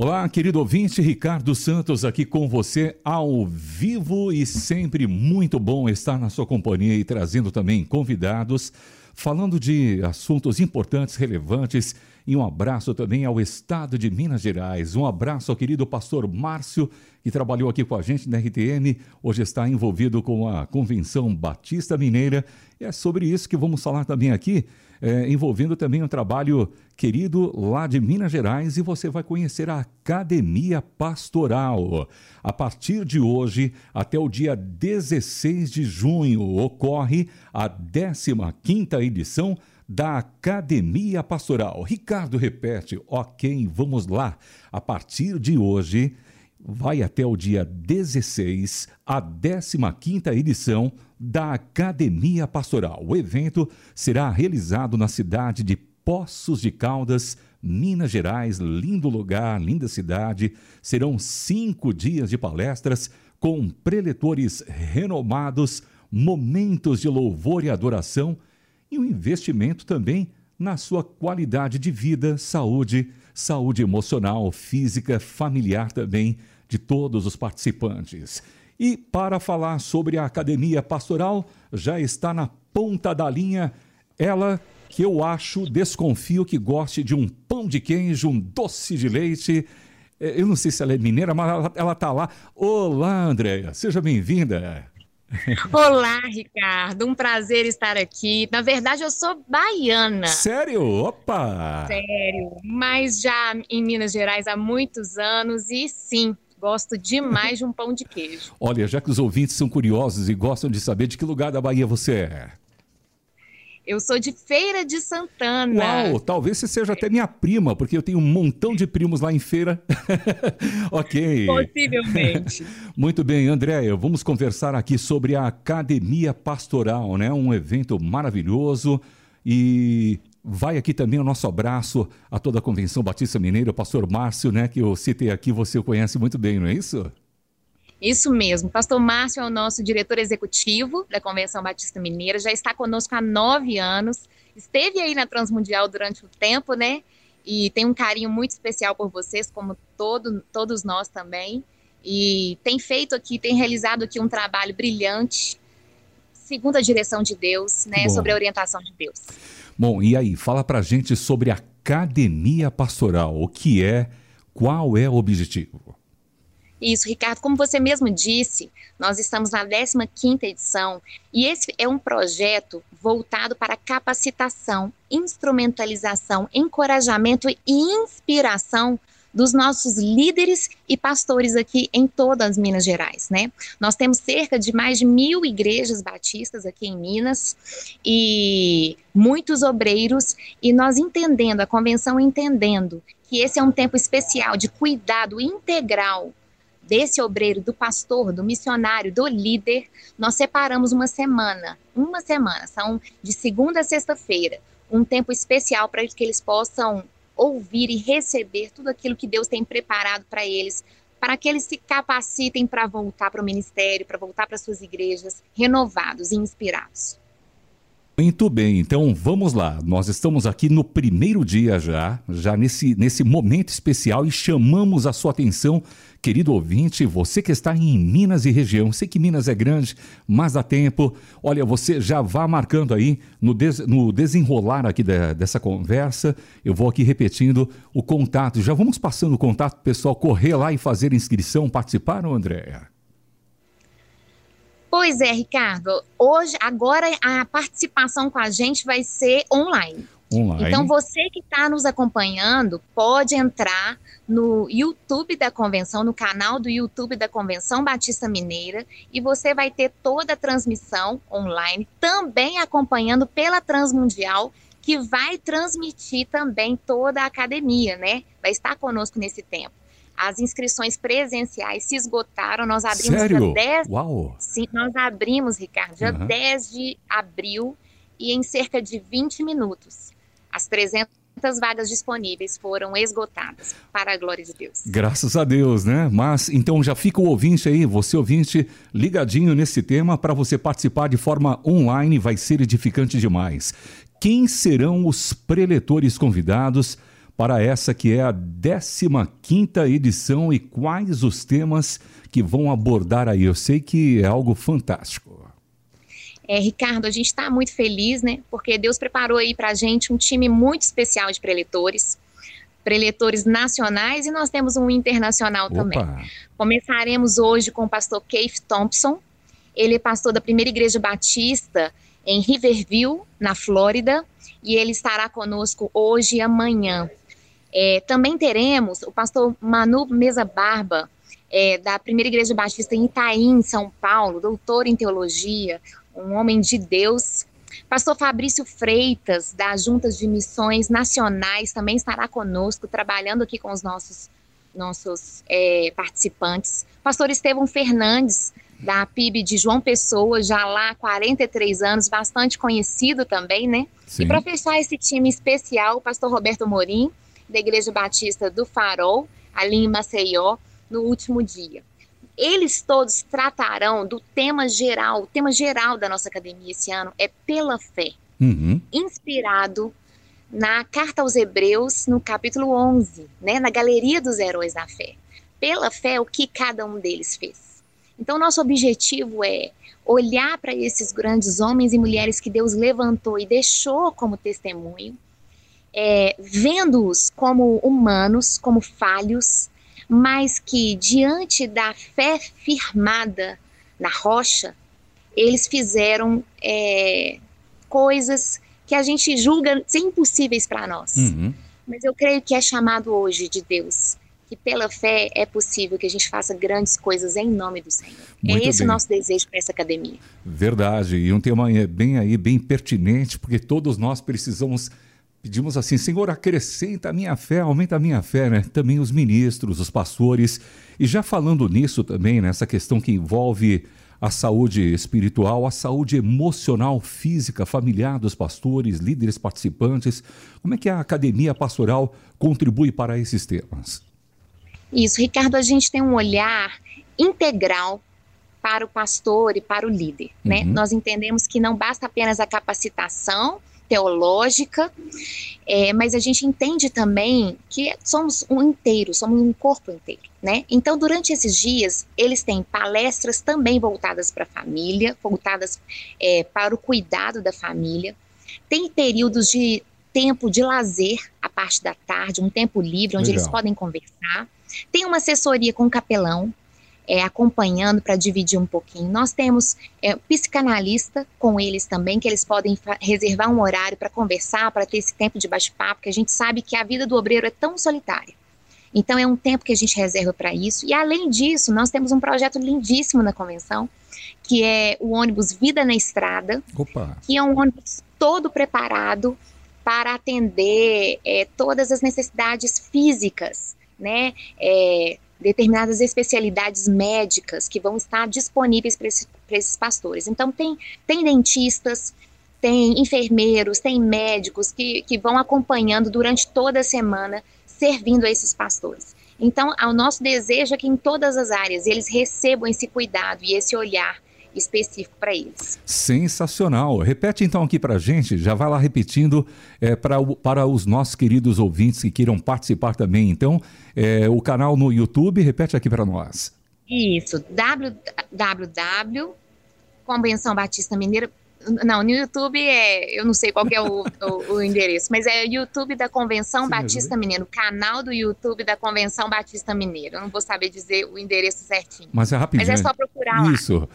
Olá, querido ouvinte, Ricardo Santos aqui com você ao vivo e sempre muito bom estar na sua companhia e trazendo também convidados, falando de assuntos importantes, relevantes e um abraço também ao estado de Minas Gerais. Um abraço ao querido pastor Márcio, que trabalhou aqui com a gente na RTM, hoje está envolvido com a Convenção Batista Mineira. E é sobre isso que vamos falar também aqui é, envolvendo também um trabalho querido lá de Minas Gerais e você vai conhecer a Academia Pastoral. A partir de hoje até o dia 16 de junho ocorre a 15ª edição da Academia Pastoral. Ricardo repete, ok, vamos lá. A partir de hoje vai até o dia 16, a 15ª edição da Academia Pastoral. O evento será realizado na cidade de Poços de Caldas, Minas Gerais. Lindo lugar, linda cidade. Serão cinco dias de palestras com preletores renomados, momentos de louvor e adoração e um investimento também na sua qualidade de vida, saúde, saúde emocional, física, familiar também de todos os participantes. E para falar sobre a Academia Pastoral, já está na ponta da linha ela que eu acho, desconfio que goste de um pão de queijo, um doce de leite. É, eu não sei se ela é mineira, mas ela está lá. Olá, Andréia, seja bem-vinda. Olá, Ricardo. Um prazer estar aqui. Na verdade, eu sou baiana. Sério? Opa! Sério. Mas já em Minas Gerais há muitos anos e sim, gosto demais de um pão de queijo. Olha, já que os ouvintes são curiosos e gostam de saber de que lugar da Bahia você é. Eu sou de Feira de Santana. Uau, talvez você seja até minha prima, porque eu tenho um montão de primos lá em Feira. ok. Possivelmente. Muito bem, Andréia, vamos conversar aqui sobre a Academia Pastoral, né? Um evento maravilhoso e vai aqui também o nosso abraço a toda a Convenção Batista Mineira, o pastor Márcio, né, que eu citei aqui, você o conhece muito bem, não é isso? Isso mesmo. Pastor Márcio é o nosso diretor executivo da Convenção Batista Mineira, já está conosco há nove anos, esteve aí na Transmundial durante o tempo, né? E tem um carinho muito especial por vocês, como todo, todos nós também. E tem feito aqui, tem realizado aqui um trabalho brilhante, segundo a direção de Deus, né? Bom. Sobre a orientação de Deus. Bom, e aí, fala pra gente sobre a Academia Pastoral. O que é, qual é o objetivo? Isso, Ricardo, como você mesmo disse, nós estamos na 15ª edição e esse é um projeto voltado para capacitação, instrumentalização, encorajamento e inspiração dos nossos líderes e pastores aqui em todas as Minas Gerais, né? Nós temos cerca de mais de mil igrejas batistas aqui em Minas e muitos obreiros e nós entendendo, a convenção entendendo que esse é um tempo especial de cuidado integral desse obreiro, do pastor, do missionário, do líder, nós separamos uma semana, uma semana, são de segunda a sexta-feira, um tempo especial para que eles possam ouvir e receber tudo aquilo que Deus tem preparado para eles, para que eles se capacitem para voltar para o ministério, para voltar para suas igrejas, renovados e inspirados. Muito bem, então vamos lá. Nós estamos aqui no primeiro dia já, já nesse, nesse momento especial e chamamos a sua atenção, querido ouvinte, você que está em Minas e região. Sei que Minas é grande, mas dá tempo. Olha, você já vá marcando aí no, des, no desenrolar aqui da, dessa conversa. Eu vou aqui repetindo o contato. Já vamos passando o contato, pessoal, correr lá e fazer inscrição. Participaram, Andréia? Pois é, Ricardo. Hoje, agora a participação com a gente vai ser online. Online. Então, você que está nos acompanhando pode entrar no YouTube da convenção, no canal do YouTube da Convenção Batista Mineira, e você vai ter toda a transmissão online, também acompanhando pela Transmundial, que vai transmitir também toda a academia, né? Vai estar conosco nesse tempo. As inscrições presenciais se esgotaram. Nós abrimos Sério? dia 10. Uau! Sim, nós abrimos, Ricardo, dia uhum. 10 de abril e em cerca de 20 minutos. As 300 vagas disponíveis foram esgotadas, para a glória de Deus. Graças a Deus, né? Mas então já fica o ouvinte aí, você ouvinte, ligadinho nesse tema para você participar de forma online, vai ser edificante demais. Quem serão os preletores convidados? Para essa que é a 15ª edição e quais os temas que vão abordar aí. Eu sei que é algo fantástico. É, Ricardo, a gente está muito feliz, né? Porque Deus preparou aí para a gente um time muito especial de preletores, preletores nacionais e nós temos um internacional Opa. também. Começaremos hoje com o pastor Keith Thompson. Ele é pastor da Primeira Igreja Batista em Riverview, na Flórida, e ele estará conosco hoje e amanhã. É, também teremos o pastor Manu Mesa Barba, é, da Primeira Igreja Batista em Itaim, São Paulo, doutor em teologia, um homem de Deus. Pastor Fabrício Freitas, das Juntas de Missões Nacionais, também estará conosco, trabalhando aqui com os nossos, nossos é, participantes. Pastor Estevão Fernandes, da PIB de João Pessoa, já lá há 43 anos, bastante conhecido também, né? Sim. E para fechar esse time especial, o pastor Roberto Morim, da Igreja Batista do Farol, ali em Maceió, no último dia eles todos tratarão do tema geral, o tema geral da nossa academia esse ano é pela fé, uhum. inspirado na carta aos Hebreus, no capítulo 11, né, na galeria dos heróis da fé. Pela fé, o que cada um deles fez. Então, nosso objetivo é olhar para esses grandes homens e mulheres que Deus levantou e deixou como testemunho, é, vendo-os como humanos, como falhos, mas que diante da fé firmada na rocha, eles fizeram é, coisas que a gente julga ser impossíveis para nós. Uhum. Mas eu creio que é chamado hoje de Deus, que pela fé é possível que a gente faça grandes coisas em nome do Senhor. É Muito é esse bem. o nosso desejo para essa academia. Verdade, e um tema bem aí, bem pertinente, porque todos nós precisamos Pedimos assim, Senhor, acrescenta a minha fé, aumenta a minha fé, né? Também os ministros, os pastores. E já falando nisso também, nessa questão que envolve a saúde espiritual, a saúde emocional, física, familiar dos pastores, líderes participantes. Como é que a academia pastoral contribui para esses temas? Isso, Ricardo, a gente tem um olhar integral para o pastor e para o líder, né? Uhum. Nós entendemos que não basta apenas a capacitação, teológica, é, mas a gente entende também que somos um inteiro, somos um corpo inteiro, né? Então, durante esses dias, eles têm palestras também voltadas para a família, voltadas é, para o cuidado da família, tem períodos de tempo de lazer a parte da tarde, um tempo livre onde Legal. eles podem conversar. Tem uma assessoria com o capelão, é, acompanhando para dividir um pouquinho. Nós temos é, psicanalista com eles também, que eles podem reservar um horário para conversar, para ter esse tempo de bate-papo, que a gente sabe que a vida do obreiro é tão solitária. Então é um tempo que a gente reserva para isso. E além disso, nós temos um projeto lindíssimo na convenção, que é o ônibus Vida na Estrada, Opa. que é um ônibus todo preparado para atender é, todas as necessidades físicas, né? É, determinadas especialidades médicas que vão estar disponíveis para esse, esses pastores. Então, tem, tem dentistas, tem enfermeiros, tem médicos que, que vão acompanhando durante toda a semana, servindo a esses pastores. Então, o nosso desejo é que em todas as áreas eles recebam esse cuidado e esse olhar específico para eles. Sensacional. Repete então aqui para a gente, já vai lá repetindo é, pra, para os nossos queridos ouvintes que queiram participar também. Então, é, o canal no YouTube, repete aqui para nós. Isso, www Convenção Batista Mineira. Não, no YouTube é. Eu não sei qual é o, o, o, endereço, mas é o YouTube da Convenção Sim, Batista Mineiro, o canal do YouTube da Convenção Batista Mineiro. Eu não vou saber dizer o endereço certinho. Mas é rapidinho. Mas é só procurar lá. Isso.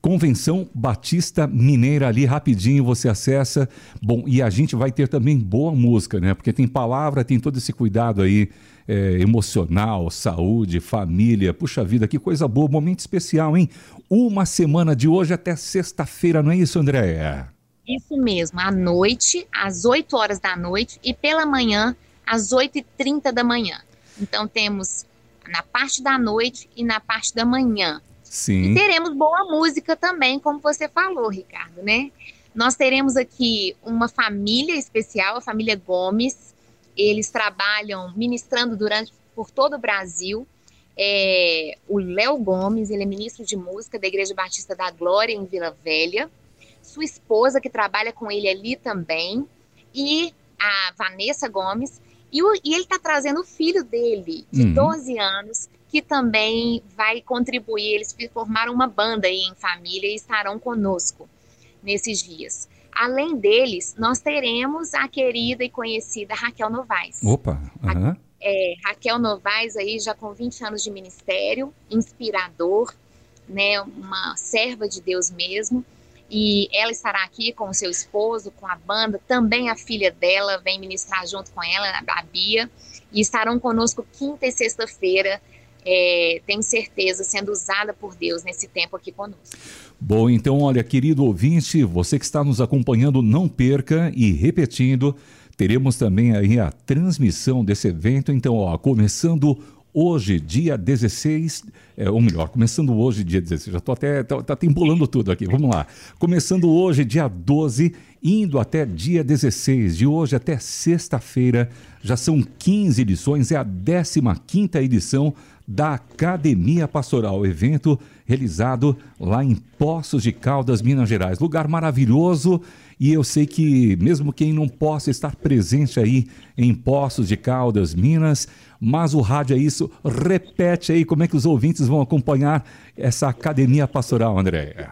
Convenção Batista Mineira ali rapidinho você acessa. Bom, e a gente vai ter também boa música, né? Porque tem palavra, tem todo esse cuidado aí é, emocional, saúde, família. Puxa vida, que coisa boa, momento especial, hein? Uma semana de hoje até sexta-feira, não é isso, Andréia? Isso mesmo, à noite, às 8 horas da noite e pela manhã, às 8h30 da manhã. Então temos na parte da noite e na parte da manhã. Sim. E teremos boa música também, como você falou, Ricardo, né? Nós teremos aqui uma família especial, a família Gomes. Eles trabalham ministrando durante por todo o Brasil. É, o Léo Gomes, ele é ministro de música da Igreja Batista da Glória em Vila Velha. Sua esposa, que trabalha com ele ali também. E a Vanessa Gomes, E, o, e ele está trazendo o filho dele, de uhum. 12 anos, que também vai contribuir. Eles formaram uma banda aí em família e estarão conosco nesses dias. Além deles, nós teremos a querida e conhecida Raquel Novaes. Opa! Uhum. É, Raquel Novaes aí já com 20 anos de ministério, inspirador, né, uma serva de Deus mesmo. E ela estará aqui com o seu esposo, com a banda, também a filha dela vem ministrar junto com ela, a Bia, e estarão conosco quinta e sexta-feira é, tenho certeza, sendo usada por Deus nesse tempo aqui conosco. Bom, então, olha, querido ouvinte, você que está nos acompanhando, não perca e repetindo, teremos também aí a transmissão desse evento. Então, ó, começando hoje, dia 16, é, ou melhor, começando hoje, dia 16, já estou até, tá, tá embolando tudo aqui, vamos lá. Começando hoje, dia 12, indo até dia 16, de hoje até sexta-feira, já são 15 edições, é a 15 edição da Academia Pastoral, evento realizado lá em Poços de Caldas, Minas Gerais. Lugar maravilhoso e eu sei que mesmo quem não possa estar presente aí em Poços de Caldas, Minas, mas o rádio é isso. Repete aí como é que os ouvintes vão acompanhar essa Academia Pastoral, Andréia.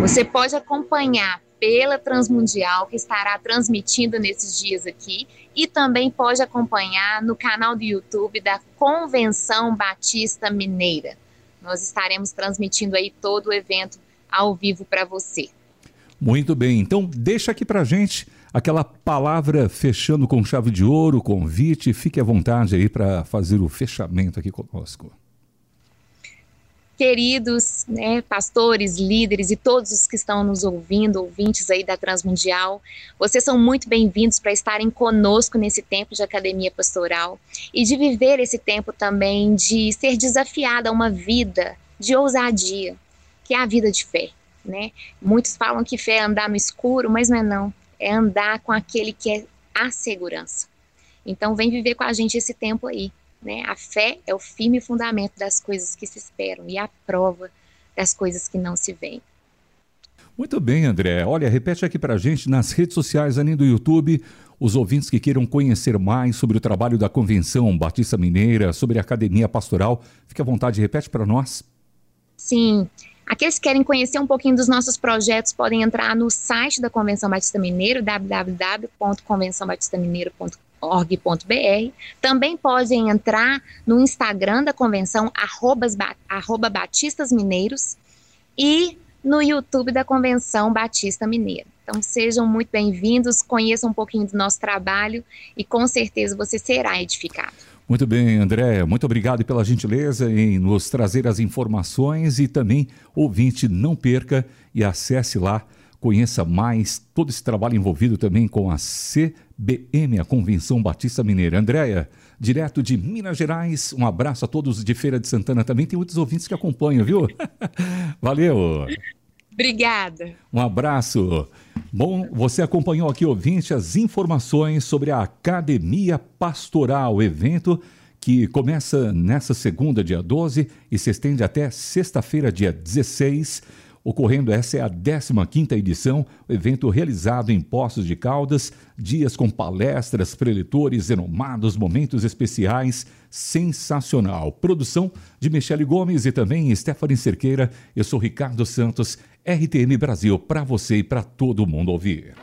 Você pode acompanhar pela Transmundial, que estará transmitindo nesses dias aqui, e também pode acompanhar no canal do YouTube da Convenção Batista Mineira. Nós estaremos transmitindo aí todo o evento ao vivo para você. Muito bem, então deixa aqui para gente aquela palavra fechando com chave de ouro, convite, fique à vontade aí para fazer o fechamento aqui conosco queridos né, pastores, líderes e todos os que estão nos ouvindo, ouvintes aí da Transmundial, vocês são muito bem-vindos para estarem conosco nesse tempo de academia pastoral e de viver esse tempo também de ser desafiada a uma vida de ousadia, que é a vida de fé. Né? Muitos falam que fé é andar no escuro, mas não é não, é andar com aquele que é a segurança. Então vem viver com a gente esse tempo aí, né? A fé é o firme fundamento das coisas que se esperam e a prova das coisas que não se veem. Muito bem, André. Olha, repete aqui para a gente nas redes sociais, além do YouTube, os ouvintes que queiram conhecer mais sobre o trabalho da Convenção Batista Mineira, sobre a Academia Pastoral. Fique à vontade, repete para nós. Sim. Aqueles que querem conhecer um pouquinho dos nossos projetos podem entrar no site da Convenção Batista Mineiro, www.convençãobatistamineiro.com org.br. Também podem entrar no Instagram da convenção, arrobas, arroba Batistas Mineiros, e no YouTube da Convenção Batista Mineira. Então sejam muito bem-vindos, conheçam um pouquinho do nosso trabalho e com certeza você será edificado. Muito bem, André, muito obrigado pela gentileza em nos trazer as informações e também, ouvinte, não perca e acesse lá Conheça mais todo esse trabalho envolvido também com a CBM, a Convenção Batista Mineira. Andréia, direto de Minas Gerais, um abraço a todos de Feira de Santana também. Tem muitos ouvintes que acompanham, viu? Valeu! Obrigada. Um abraço. Bom, você acompanhou aqui, ouvinte, as informações sobre a Academia Pastoral, evento que começa nessa segunda, dia 12, e se estende até sexta-feira, dia 16 ocorrendo essa é a 15ª edição, evento realizado em Poços de Caldas, dias com palestras, preletores, renomados, momentos especiais, sensacional. Produção de Michele Gomes e também Stephanie Cerqueira. Eu sou Ricardo Santos, RTM Brasil, para você e para todo mundo ouvir.